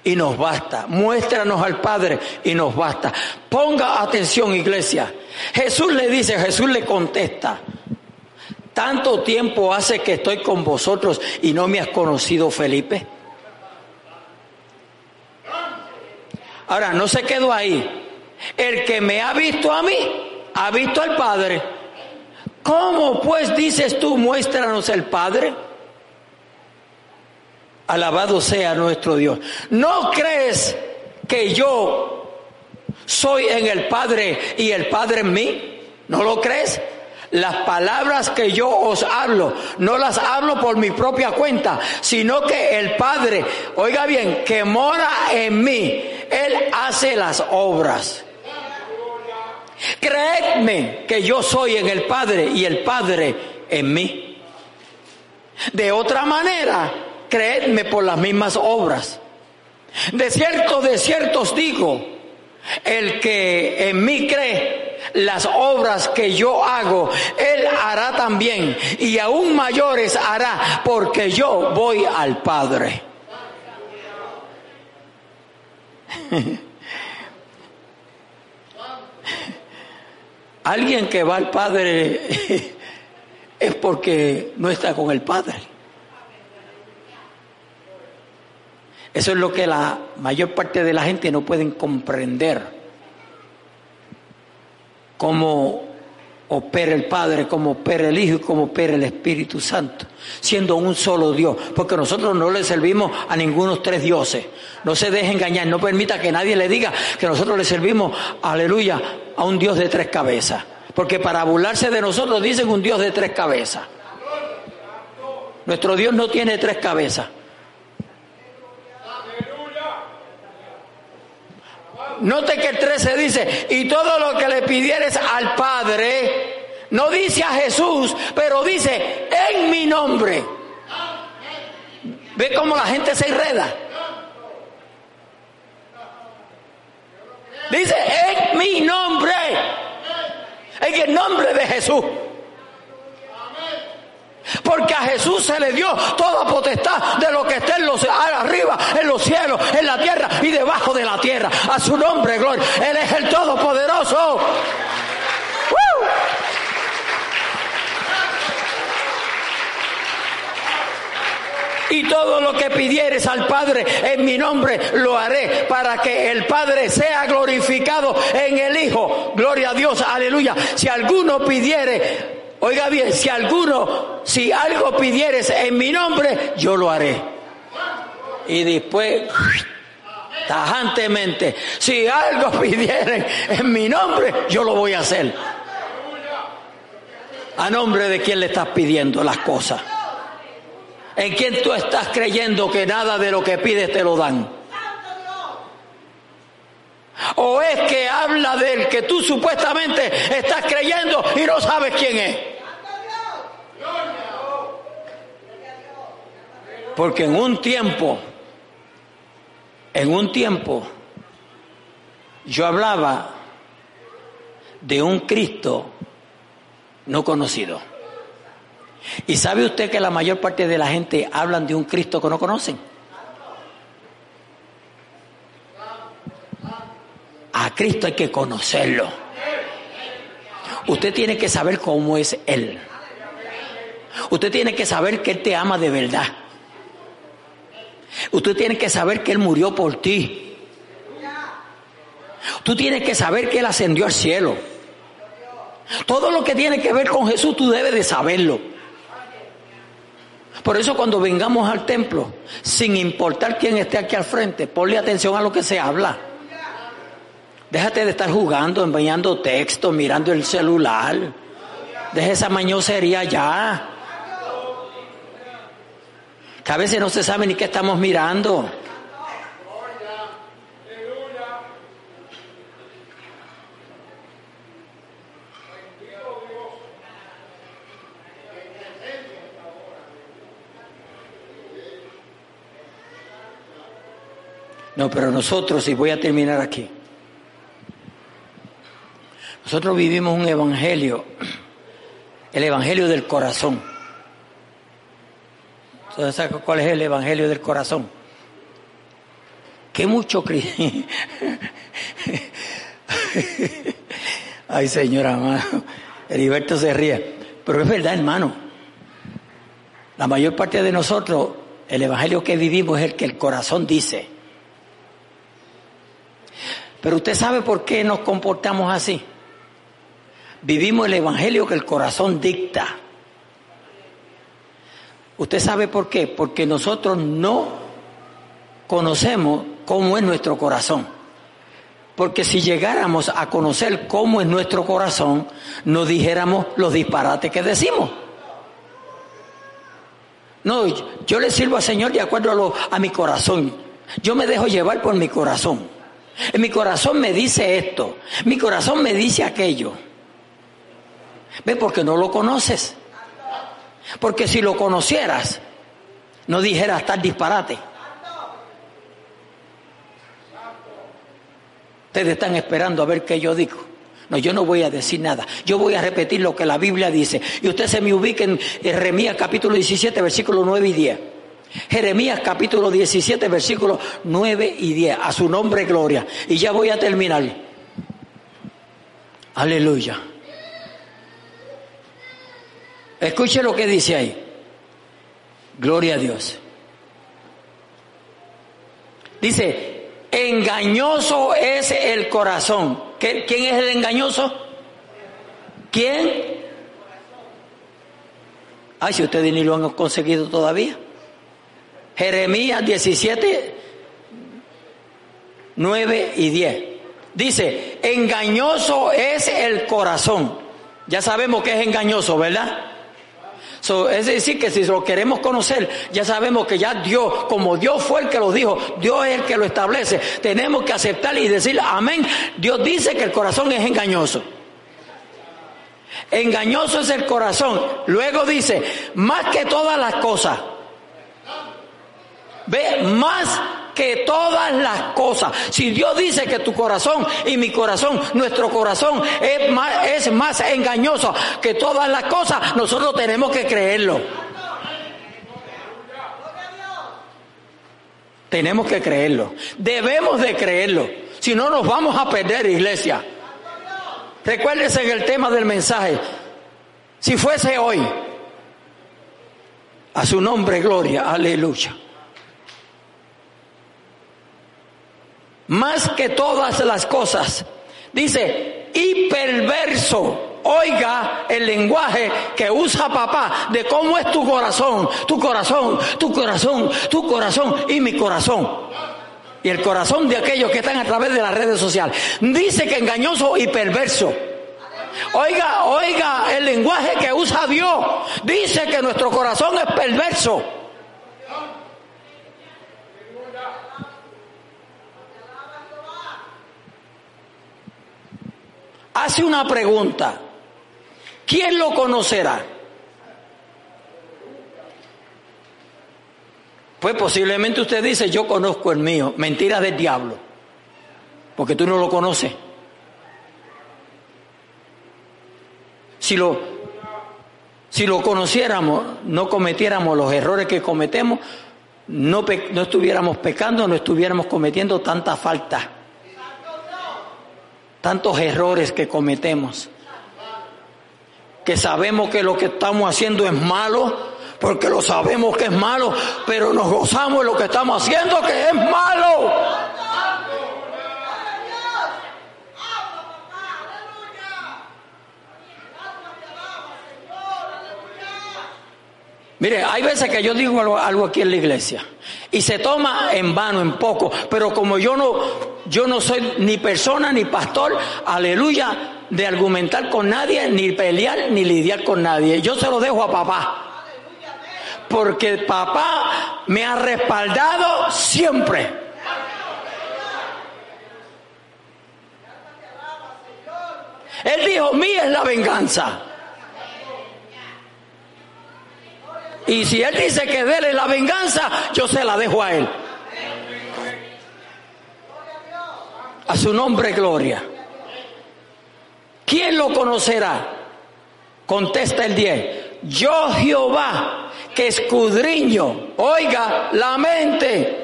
Y nos basta. Muéstranos al Padre y nos basta. Ponga atención, iglesia. Jesús le dice, Jesús le contesta. Tanto tiempo hace que estoy con vosotros y no me has conocido, Felipe. Ahora, no se quedó ahí. El que me ha visto a mí, ha visto al Padre. ¿Cómo pues dices tú, muéstranos el Padre? Alabado sea nuestro Dios. ¿No crees que yo soy en el Padre y el Padre en mí? ¿No lo crees? Las palabras que yo os hablo, no las hablo por mi propia cuenta, sino que el Padre, oiga bien, que mora en mí, Él hace las obras. Creedme que yo soy en el Padre y el Padre en mí. De otra manera, creedme por las mismas obras. De cierto, de cierto os digo, el que en mí cree, las obras que yo hago, él hará también, y aún mayores hará, porque yo voy al Padre. Alguien que va al Padre es porque no está con el Padre. Eso es lo que la mayor parte de la gente no pueden comprender. Como opera el Padre, como opera el Hijo y como opera el Espíritu Santo, siendo un solo Dios, porque nosotros no le servimos a ninguno tres dioses. No se deje engañar, no permita que nadie le diga que nosotros le servimos, aleluya, a un Dios de tres cabezas, porque para burlarse de nosotros dicen un Dios de tres cabezas. Nuestro Dios no tiene tres cabezas. Note que el 13 dice, y todo lo que le pidieres al Padre, no dice a Jesús, pero dice en mi nombre. ¿Ve cómo la gente se enreda? Dice en mi nombre. En el nombre de Jesús. Porque a Jesús se le dio toda potestad de lo que está en los arriba, en los cielos, en la tierra y debajo de la. A su nombre, gloria. Él es el Todopoderoso. y todo lo que pidieres al Padre en mi nombre lo haré para que el Padre sea glorificado en el Hijo. Gloria a Dios, aleluya. Si alguno pidiere Oiga bien, si alguno, si algo pidieres en mi nombre, yo lo haré. Y después, tajantemente, si algo pidieren en mi nombre, yo lo voy a hacer. ¿A nombre de quién le estás pidiendo las cosas? ¿En quién tú estás creyendo que nada de lo que pides te lo dan? ¿O es que habla del que tú supuestamente estás creyendo y no sabes quién es? Porque en un tiempo, en un tiempo, yo hablaba de un Cristo no conocido. ¿Y sabe usted que la mayor parte de la gente hablan de un Cristo que no conocen? A Cristo hay que conocerlo. Usted tiene que saber cómo es Él. Usted tiene que saber que Él te ama de verdad. Usted tiene que saber que Él murió por ti. Tú tienes que saber que Él ascendió al cielo. Todo lo que tiene que ver con Jesús tú debes de saberlo. Por eso cuando vengamos al templo, sin importar quién esté aquí al frente, ponle atención a lo que se habla. Déjate de estar jugando, enviando textos, mirando el celular. Deja esa mañosería ya que a veces no se sabe ni qué estamos mirando. No, pero nosotros, y voy a terminar aquí, nosotros vivimos un evangelio, el evangelio del corazón. Entonces, cuál es el evangelio del corazón? Que mucho Ay, señora, hermano. Heriberto se ríe. Pero es verdad, hermano. La mayor parte de nosotros, el evangelio que vivimos es el que el corazón dice. Pero usted sabe por qué nos comportamos así. Vivimos el evangelio que el corazón dicta. ¿Usted sabe por qué? Porque nosotros no conocemos cómo es nuestro corazón. Porque si llegáramos a conocer cómo es nuestro corazón, no dijéramos los disparates que decimos. No, yo le sirvo al Señor de acuerdo a, a mi corazón. Yo me dejo llevar por mi corazón. Mi corazón me dice esto, mi corazón me dice aquello. ¿Ve? Porque no lo conoces. Porque si lo conocieras, no dijeras tal disparate. Ustedes están esperando a ver qué yo digo. No, yo no voy a decir nada. Yo voy a repetir lo que la Biblia dice. Y usted se me ubica en Jeremías capítulo 17, versículos 9 y 10. Jeremías capítulo 17, versículos 9 y 10. A su nombre, gloria. Y ya voy a terminar. Aleluya. Escuche lo que dice ahí. Gloria a Dios. Dice, engañoso es el corazón. ¿Quién es el engañoso? ¿Quién? Ay, si ustedes ni lo han conseguido todavía. Jeremías 17, 9 y 10. Dice, engañoso es el corazón. Ya sabemos que es engañoso, ¿verdad? Es decir, que si lo queremos conocer, ya sabemos que ya Dios, como Dios fue el que lo dijo, Dios es el que lo establece. Tenemos que aceptar y decir amén. Dios dice que el corazón es engañoso. Engañoso es el corazón. Luego dice, más que todas las cosas. Ve, más que todas las cosas. Si Dios dice que tu corazón y mi corazón, nuestro corazón es más, es más engañoso que todas las cosas, nosotros tenemos que creerlo. Tenemos que creerlo. Debemos de creerlo. Si no, nos vamos a perder, iglesia. Recuérdense en el tema del mensaje. Si fuese hoy, a su nombre gloria, aleluya. Más que todas las cosas. Dice, y perverso. Oiga el lenguaje que usa papá de cómo es tu corazón, tu corazón, tu corazón, tu corazón y mi corazón. Y el corazón de aquellos que están a través de las redes sociales. Dice que engañoso y perverso. Oiga, oiga el lenguaje que usa Dios. Dice que nuestro corazón es perverso. Hace una pregunta. ¿Quién lo conocerá? Pues posiblemente usted dice, yo conozco el mío. Mentira del diablo. Porque tú no lo conoces. Si lo, si lo conociéramos, no cometiéramos los errores que cometemos, no, no estuviéramos pecando, no estuviéramos cometiendo tanta falta tantos errores que cometemos, que sabemos que lo que estamos haciendo es malo, porque lo sabemos que es malo, pero nos gozamos de lo que estamos haciendo que es malo. Mire, hay veces que yo digo algo, aquí en la iglesia y se toma en vano, en poco, pero como yo no, yo no soy ni persona ni pastor, aleluya, de argumentar con nadie, ni pelear, ni lidiar con nadie. Yo se lo dejo a papá. Porque papá me ha respaldado siempre. Él dijo, mía es la venganza. Y si Él dice que déle la venganza, yo se la dejo a Él. A su nombre, gloria. ¿Quién lo conocerá? Contesta el 10. Yo Jehová, que escudriño, oiga, la mente,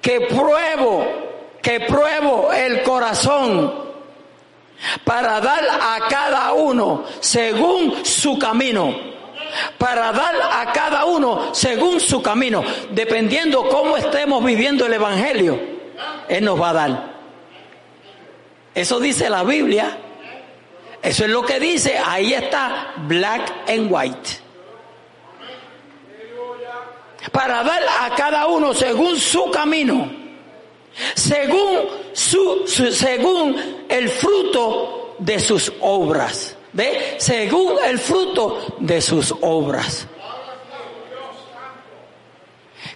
que pruebo, que pruebo el corazón para dar a cada uno según su camino para dar a cada uno según su camino, dependiendo cómo estemos viviendo el Evangelio, Él nos va a dar. Eso dice la Biblia. Eso es lo que dice. Ahí está black and white. Para dar a cada uno según su camino, según su según el fruto de sus obras. ¿Ve? Según el fruto de sus obras.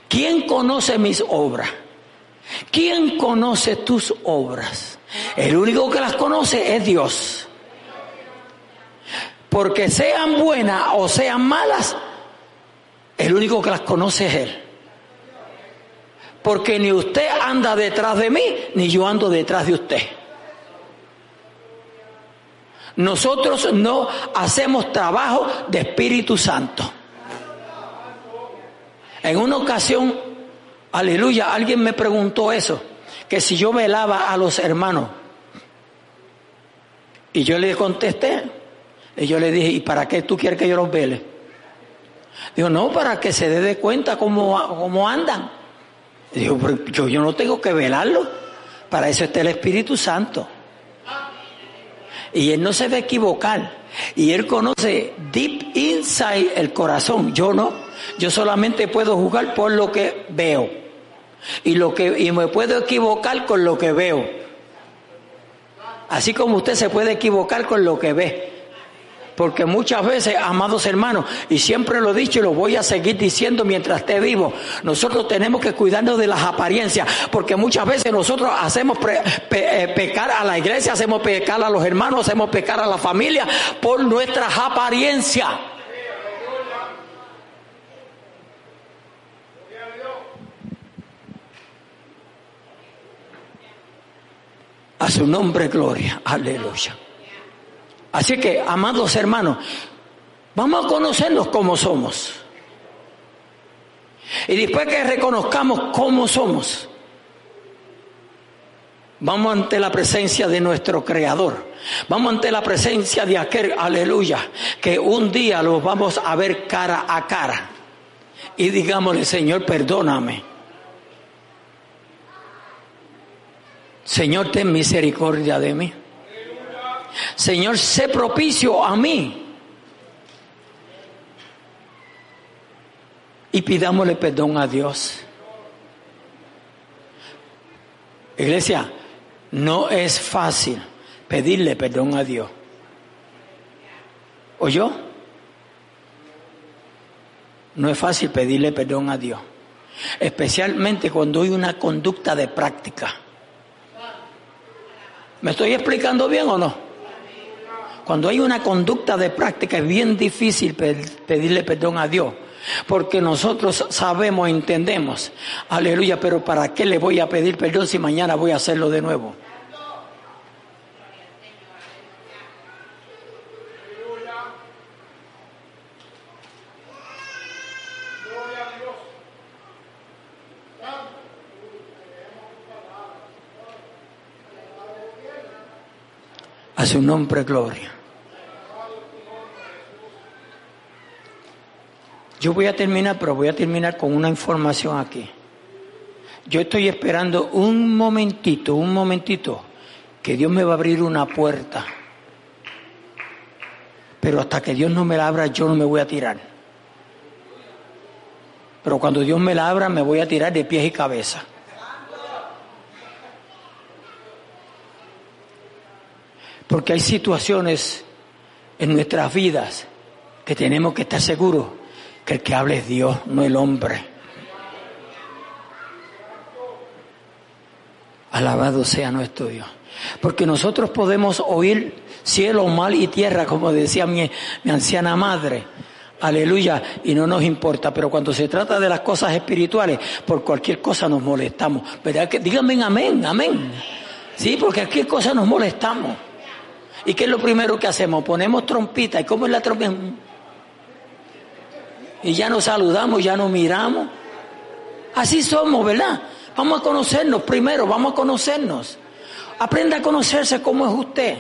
¿Quién conoce mis obras? ¿Quién conoce tus obras? El único que las conoce es Dios. Porque sean buenas o sean malas, el único que las conoce es Él. Porque ni usted anda detrás de mí, ni yo ando detrás de usted. Nosotros no hacemos trabajo de Espíritu Santo. En una ocasión, aleluya, alguien me preguntó eso, que si yo velaba a los hermanos. Y yo le contesté, y yo le dije, ¿y para qué tú quieres que yo los vele? Dijo, no, para que se dé de cuenta cómo, cómo andan. Dijo, yo, yo no tengo que velarlo, para eso está el Espíritu Santo. Y Él no se va a equivocar. Y Él conoce deep inside el corazón. Yo no. Yo solamente puedo jugar por lo que veo. Y, lo que, y me puedo equivocar con lo que veo. Así como usted se puede equivocar con lo que ve. Porque muchas veces, amados hermanos, y siempre lo he dicho y lo voy a seguir diciendo mientras esté vivo, nosotros tenemos que cuidarnos de las apariencias, porque muchas veces nosotros hacemos eh, pecar a la iglesia, hacemos pecar a los hermanos, hacemos pecar a la familia por nuestras apariencias. A su nombre, gloria. Aleluya. Así que, amados hermanos, vamos a conocernos como somos. Y después que reconozcamos cómo somos, vamos ante la presencia de nuestro Creador. Vamos ante la presencia de aquel, aleluya, que un día los vamos a ver cara a cara. Y digámosle, Señor, perdóname. Señor, ten misericordia de mí. Señor, sé propicio a mí. Y pidámosle perdón a Dios. Iglesia, no es fácil pedirle perdón a Dios. ¿O yo? No es fácil pedirle perdón a Dios. Especialmente cuando hay una conducta de práctica. ¿Me estoy explicando bien o no? Cuando hay una conducta de práctica es bien difícil pedirle perdón a Dios. Porque nosotros sabemos, entendemos. Aleluya, pero ¿para qué le voy a pedir perdón si mañana voy a hacerlo de nuevo? Su nombre, gloria. Yo voy a terminar, pero voy a terminar con una información aquí. Yo estoy esperando un momentito, un momentito, que Dios me va a abrir una puerta. Pero hasta que Dios no me la abra, yo no me voy a tirar. Pero cuando Dios me la abra, me voy a tirar de pies y cabeza. Porque hay situaciones en nuestras vidas que tenemos que estar seguros que el que hable es Dios, no el hombre. Alabado sea nuestro Dios. Porque nosotros podemos oír cielo, mal y tierra, como decía mi, anciana madre. Aleluya, y no nos importa, pero cuando se trata de las cosas espirituales, por cualquier cosa nos molestamos. ¿Verdad? Díganme amén, amén. Sí, porque cualquier cosa nos molestamos. ¿Y qué es lo primero que hacemos? Ponemos trompita. ¿Y cómo es la trompita? y ya nos saludamos, ya nos miramos. Así somos, ¿verdad? Vamos a conocernos primero, vamos a conocernos. Aprenda a conocerse como es usted.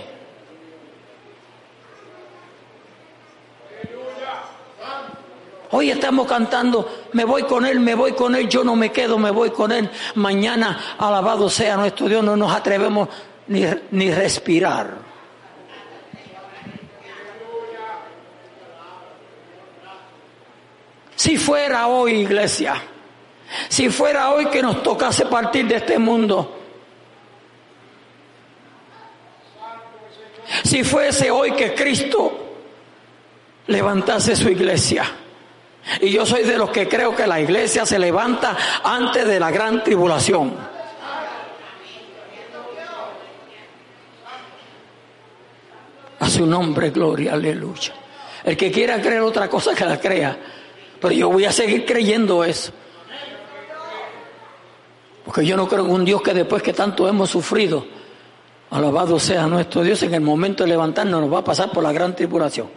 Hoy estamos cantando, me voy con Él, me voy con Él, yo no me quedo, me voy con Él. Mañana, alabado sea nuestro Dios, no nos atrevemos ni, ni respirar. Si fuera hoy, iglesia, si fuera hoy que nos tocase partir de este mundo, si fuese hoy que Cristo levantase su iglesia, y yo soy de los que creo que la iglesia se levanta antes de la gran tribulación. A su nombre, gloria, aleluya. El que quiera creer otra cosa que la crea. Pero yo voy a seguir creyendo eso. Porque yo no creo en un Dios que después que tanto hemos sufrido, alabado sea nuestro Dios, en el momento de levantarnos nos va a pasar por la gran tribulación.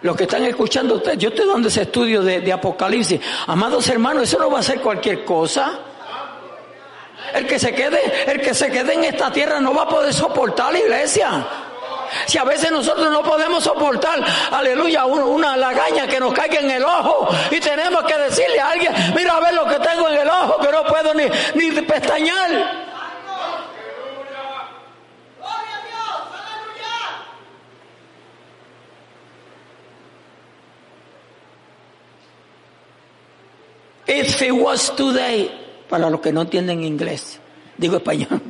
Los que están escuchando, ustedes, yo estoy dando ese estudio de, Apocalipsis. Amados hermanos, eso no va a ser cualquier cosa. El que se quede, el que se quede en esta tierra no va a poder soportar la iglesia. Si a veces nosotros no podemos soportar, aleluya, una lagaña que nos caiga en el ojo y tenemos que decirle a alguien, mira a ver lo que tengo en el ojo, que no puedo ni, ni pestañear. If it was today, para los que no entienden inglés, digo español.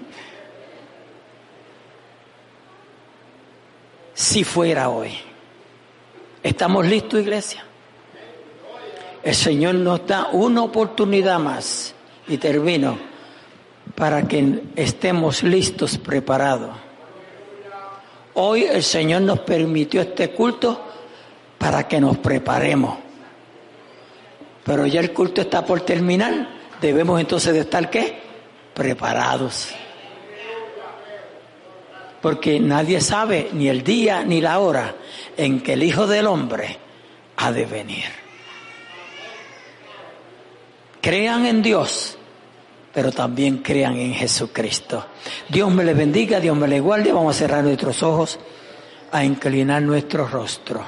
Si fuera hoy. ¿Estamos listos, iglesia? El Señor nos da una oportunidad más y termino para que estemos listos, preparados. Hoy el Señor nos permitió este culto para que nos preparemos. Pero ya el culto está por terminar. Debemos entonces estar qué? Preparados. Porque nadie sabe ni el día ni la hora en que el Hijo del Hombre ha de venir. Crean en Dios, pero también crean en Jesucristo. Dios me le bendiga, Dios me le guarde. Vamos a cerrar nuestros ojos, a inclinar nuestro rostro.